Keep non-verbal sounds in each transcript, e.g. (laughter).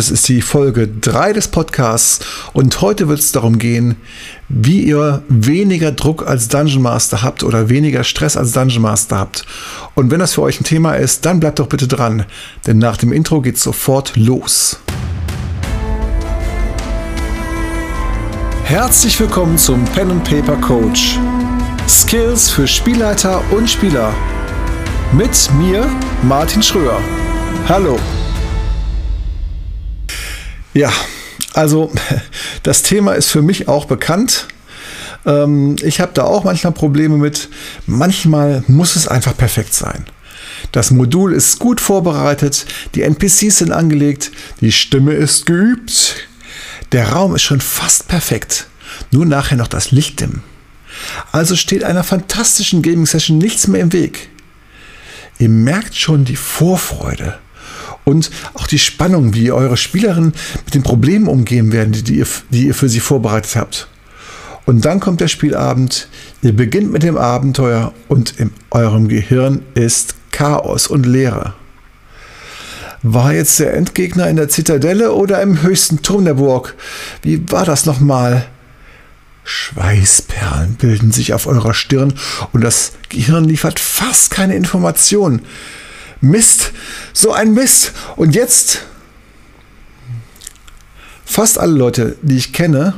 Das ist die Folge 3 des Podcasts und heute wird es darum gehen, wie ihr weniger Druck als Dungeon Master habt oder weniger Stress als Dungeon Master habt. Und wenn das für euch ein Thema ist, dann bleibt doch bitte dran, denn nach dem Intro geht's sofort los. Herzlich willkommen zum Pen and Paper Coach. Skills für Spielleiter und Spieler. Mit mir, Martin Schröer. Hallo. Ja, also (laughs) das Thema ist für mich auch bekannt. Ähm, ich habe da auch manchmal Probleme mit. Manchmal muss es einfach perfekt sein. Das Modul ist gut vorbereitet, die NPCs sind angelegt, die Stimme ist geübt, der Raum ist schon fast perfekt. Nur nachher noch das Licht dimmen. Also steht einer fantastischen Gaming Session nichts mehr im Weg. Ihr merkt schon die Vorfreude und auch die Spannung, wie eure Spielerinnen mit den Problemen umgehen werden, die ihr, die ihr für sie vorbereitet habt. Und dann kommt der Spielabend, ihr beginnt mit dem Abenteuer und in eurem Gehirn ist Chaos und Leere. War jetzt der Endgegner in der Zitadelle oder im höchsten Turm der Burg? Wie war das nochmal? Schweißperlen bilden sich auf eurer Stirn und das Gehirn liefert fast keine Informationen. Mist, so ein Mist. Und jetzt, fast alle Leute, die ich kenne,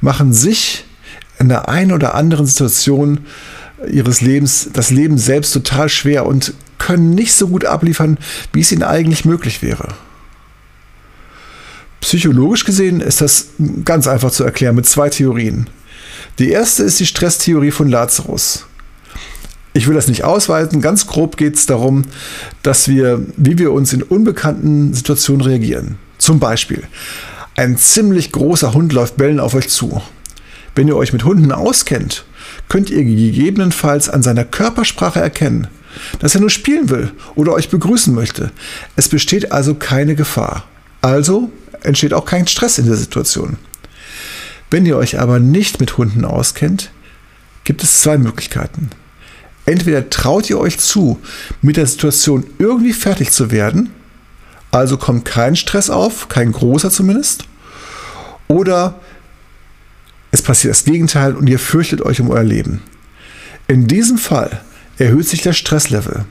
machen sich in der einen oder anderen Situation ihres Lebens das Leben selbst total schwer und können nicht so gut abliefern, wie es ihnen eigentlich möglich wäre. Psychologisch gesehen ist das ganz einfach zu erklären mit zwei Theorien. Die erste ist die Stresstheorie von Lazarus. Ich will das nicht ausweiten. Ganz grob geht es darum, dass wir, wie wir uns in unbekannten Situationen reagieren. Zum Beispiel, ein ziemlich großer Hund läuft bellen auf euch zu. Wenn ihr euch mit Hunden auskennt, könnt ihr gegebenenfalls an seiner Körpersprache erkennen, dass er nur spielen will oder euch begrüßen möchte. Es besteht also keine Gefahr. Also entsteht auch kein Stress in der Situation. Wenn ihr euch aber nicht mit Hunden auskennt, gibt es zwei Möglichkeiten. Entweder traut ihr euch zu, mit der Situation irgendwie fertig zu werden, also kommt kein Stress auf, kein großer zumindest, oder es passiert das Gegenteil und ihr fürchtet euch um euer Leben. In diesem Fall erhöht sich der Stresslevel.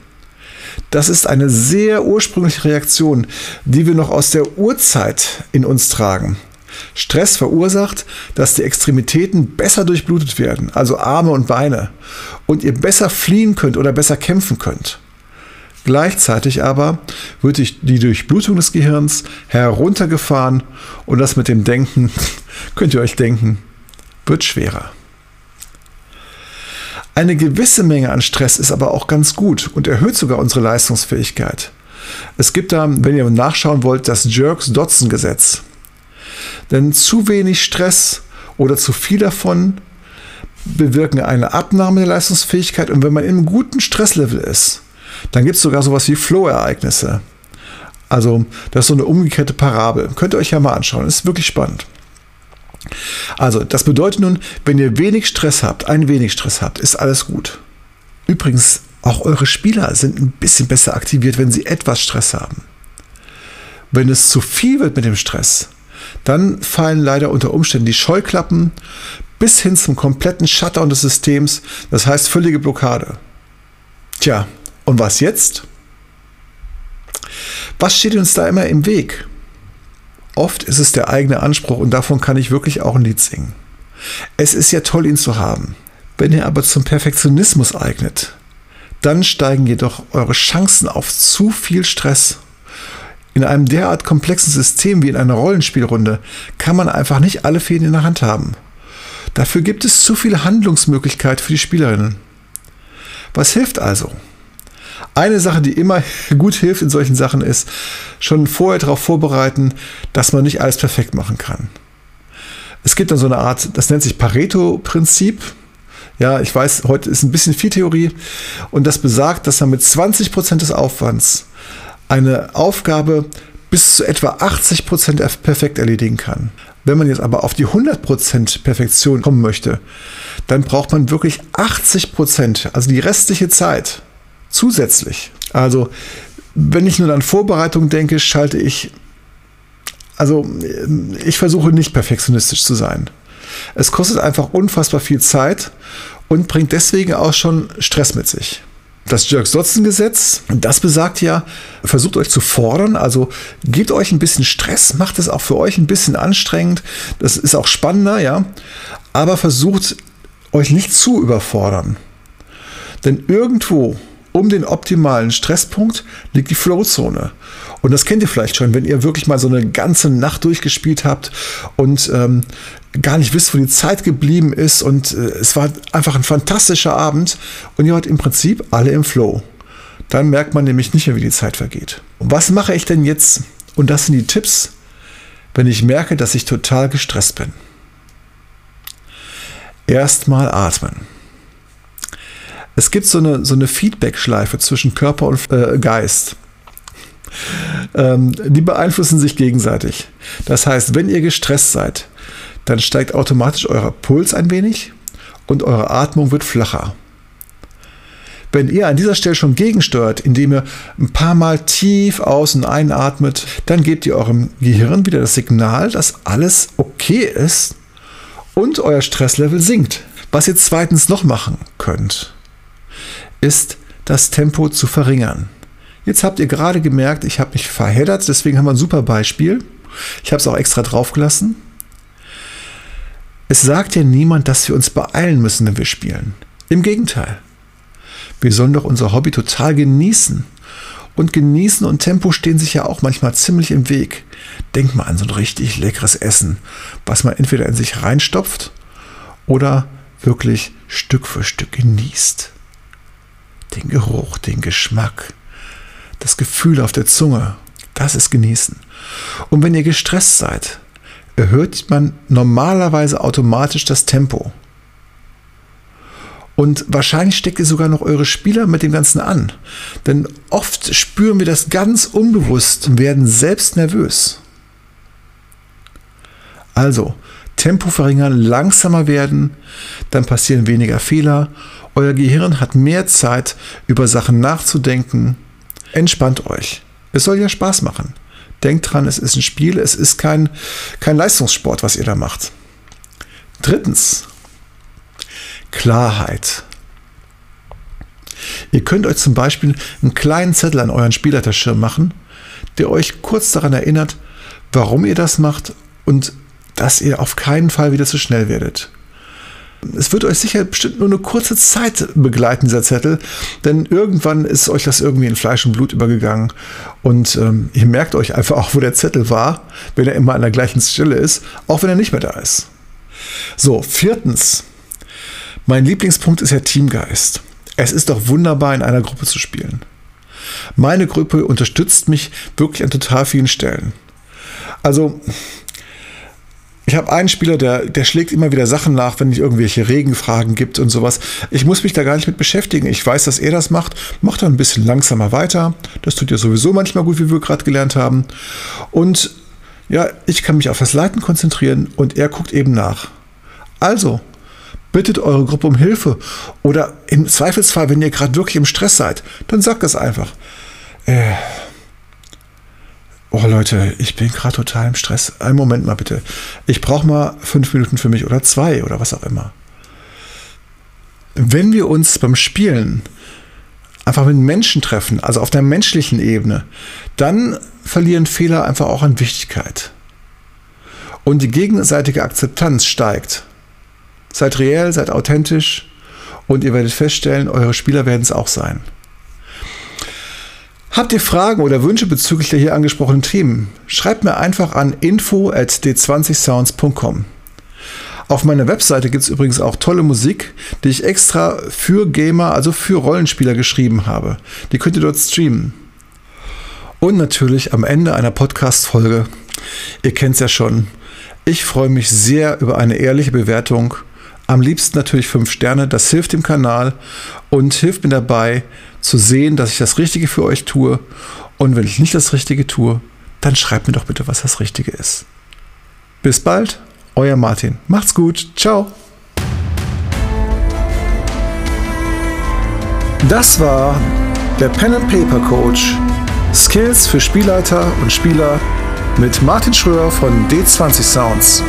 Das ist eine sehr ursprüngliche Reaktion, die wir noch aus der Urzeit in uns tragen. Stress verursacht, dass die Extremitäten besser durchblutet werden, also Arme und Beine, und ihr besser fliehen könnt oder besser kämpfen könnt. Gleichzeitig aber wird die Durchblutung des Gehirns heruntergefahren und das mit dem Denken, (laughs) könnt ihr euch denken, wird schwerer. Eine gewisse Menge an Stress ist aber auch ganz gut und erhöht sogar unsere Leistungsfähigkeit. Es gibt da, wenn ihr nachschauen wollt, das Jerks-Dodson-Gesetz. Denn zu wenig Stress oder zu viel davon bewirken eine Abnahme der Leistungsfähigkeit. Und wenn man einem guten Stresslevel ist, dann gibt es sogar sowas wie Flow-Ereignisse. Also, das ist so eine umgekehrte Parabel. Könnt ihr euch ja mal anschauen. Ist wirklich spannend. Also, das bedeutet nun, wenn ihr wenig Stress habt, ein wenig Stress habt, ist alles gut. Übrigens, auch eure Spieler sind ein bisschen besser aktiviert, wenn sie etwas Stress haben. Wenn es zu viel wird mit dem Stress, dann fallen leider unter Umständen die Scheuklappen bis hin zum kompletten Shutdown des Systems, das heißt völlige Blockade. Tja, und was jetzt? Was steht uns da immer im Weg? Oft ist es der eigene Anspruch und davon kann ich wirklich auch ein Lied singen. Es ist ja toll, ihn zu haben. Wenn er aber zum Perfektionismus eignet, dann steigen jedoch eure Chancen auf zu viel Stress in einem derart komplexen System wie in einer Rollenspielrunde kann man einfach nicht alle Fäden in der Hand haben. Dafür gibt es zu viele Handlungsmöglichkeiten für die Spielerinnen. Was hilft also? Eine Sache, die immer (laughs) gut hilft in solchen Sachen, ist schon vorher darauf vorbereiten, dass man nicht alles perfekt machen kann. Es gibt dann so eine Art, das nennt sich Pareto-Prinzip. Ja, ich weiß, heute ist ein bisschen viel Theorie und das besagt, dass man mit 20% des Aufwands eine Aufgabe bis zu etwa 80 Prozent perfekt erledigen kann. Wenn man jetzt aber auf die 100% Perfektion kommen möchte, dann braucht man wirklich 80%, Prozent, also die restliche Zeit zusätzlich. Also wenn ich nur an Vorbereitung denke, schalte ich also ich versuche nicht perfektionistisch zu sein. Es kostet einfach unfassbar viel Zeit und bringt deswegen auch schon Stress mit sich. Das Jerks-Dotzen-Gesetz, das besagt ja, versucht euch zu fordern, also gebt euch ein bisschen Stress, macht es auch für euch ein bisschen anstrengend, das ist auch spannender, ja, aber versucht euch nicht zu überfordern. Denn irgendwo um den optimalen Stresspunkt liegt die Flowzone. Und das kennt ihr vielleicht schon, wenn ihr wirklich mal so eine ganze Nacht durchgespielt habt und ähm, gar nicht wisst, wo die Zeit geblieben ist. Und äh, es war einfach ein fantastischer Abend und ihr wart im Prinzip alle im Flow. Dann merkt man nämlich nicht mehr, wie die Zeit vergeht. Und was mache ich denn jetzt? Und das sind die Tipps, wenn ich merke, dass ich total gestresst bin. Erstmal atmen. Es gibt so eine, so eine Feedback-Schleife zwischen Körper und äh, Geist. Ähm, die beeinflussen sich gegenseitig. Das heißt, wenn ihr gestresst seid, dann steigt automatisch euer Puls ein wenig und eure Atmung wird flacher. Wenn ihr an dieser Stelle schon gegensteuert, indem ihr ein paar Mal tief aus- und einatmet, dann gebt ihr eurem Gehirn wieder das Signal, dass alles okay ist und euer Stresslevel sinkt. Was ihr zweitens noch machen könnt, ist das Tempo zu verringern. Jetzt habt ihr gerade gemerkt, ich habe mich verheddert, deswegen haben wir ein super Beispiel. Ich habe es auch extra draufgelassen. Es sagt ja niemand, dass wir uns beeilen müssen, wenn wir spielen. Im Gegenteil. Wir sollen doch unser Hobby total genießen. Und genießen und Tempo stehen sich ja auch manchmal ziemlich im Weg. Denk mal an so ein richtig leckeres Essen, was man entweder in sich reinstopft oder wirklich Stück für Stück genießt den Geruch, den Geschmack, das Gefühl auf der Zunge. Das ist genießen. Und wenn ihr gestresst seid, erhöht man normalerweise automatisch das Tempo. Und wahrscheinlich steckt ihr sogar noch eure Spieler mit dem Ganzen an. Denn oft spüren wir das ganz unbewusst und werden selbst nervös. Also, Tempo verringern, langsamer werden, dann passieren weniger Fehler euer Gehirn hat mehr Zeit, über Sachen nachzudenken. Entspannt euch. Es soll ja Spaß machen. Denkt dran, es ist ein Spiel, es ist kein, kein Leistungssport, was ihr da macht. Drittens, Klarheit. Ihr könnt euch zum Beispiel einen kleinen Zettel an euren Spielleiterschirm machen, der euch kurz daran erinnert, warum ihr das macht und dass ihr auf keinen Fall wieder zu schnell werdet. Es wird euch sicher bestimmt nur eine kurze Zeit begleiten, dieser Zettel, denn irgendwann ist euch das irgendwie in Fleisch und Blut übergegangen und ähm, ihr merkt euch einfach auch, wo der Zettel war, wenn er immer an der gleichen Stelle ist, auch wenn er nicht mehr da ist. So, viertens. Mein Lieblingspunkt ist der Teamgeist. Es ist doch wunderbar, in einer Gruppe zu spielen. Meine Gruppe unterstützt mich wirklich an total vielen Stellen. Also, ich habe einen Spieler, der, der schlägt immer wieder Sachen nach, wenn es irgendwelche Regenfragen gibt und sowas. Ich muss mich da gar nicht mit beschäftigen. Ich weiß, dass er das macht. Macht dann ein bisschen langsamer weiter. Das tut ja sowieso manchmal gut, wie wir gerade gelernt haben. Und ja, ich kann mich auf das Leiten konzentrieren und er guckt eben nach. Also, bittet eure Gruppe um Hilfe. Oder im Zweifelsfall, wenn ihr gerade wirklich im Stress seid, dann sagt das einfach. Äh, Oh Leute, ich bin gerade total im Stress. Einen Moment mal bitte. Ich brauche mal fünf Minuten für mich oder zwei oder was auch immer. Wenn wir uns beim Spielen einfach mit Menschen treffen, also auf der menschlichen Ebene, dann verlieren Fehler einfach auch an Wichtigkeit. Und die gegenseitige Akzeptanz steigt. Seid reell, seid authentisch und ihr werdet feststellen, eure Spieler werden es auch sein. Habt ihr Fragen oder Wünsche bezüglich der hier angesprochenen Themen? Schreibt mir einfach an info at d20sounds.com. Auf meiner Webseite gibt es übrigens auch tolle Musik, die ich extra für Gamer, also für Rollenspieler geschrieben habe. Die könnt ihr dort streamen. Und natürlich am Ende einer Podcast-Folge, ihr kennt es ja schon, ich freue mich sehr über eine ehrliche Bewertung. Am liebsten natürlich 5 Sterne, das hilft dem Kanal und hilft mir dabei, zu sehen, dass ich das Richtige für euch tue. Und wenn ich nicht das Richtige tue, dann schreibt mir doch bitte, was das Richtige ist. Bis bald, euer Martin. Macht's gut. Ciao. Das war der Pen and Paper Coach. Skills für Spielleiter und Spieler mit Martin Schröer von D20 Sounds.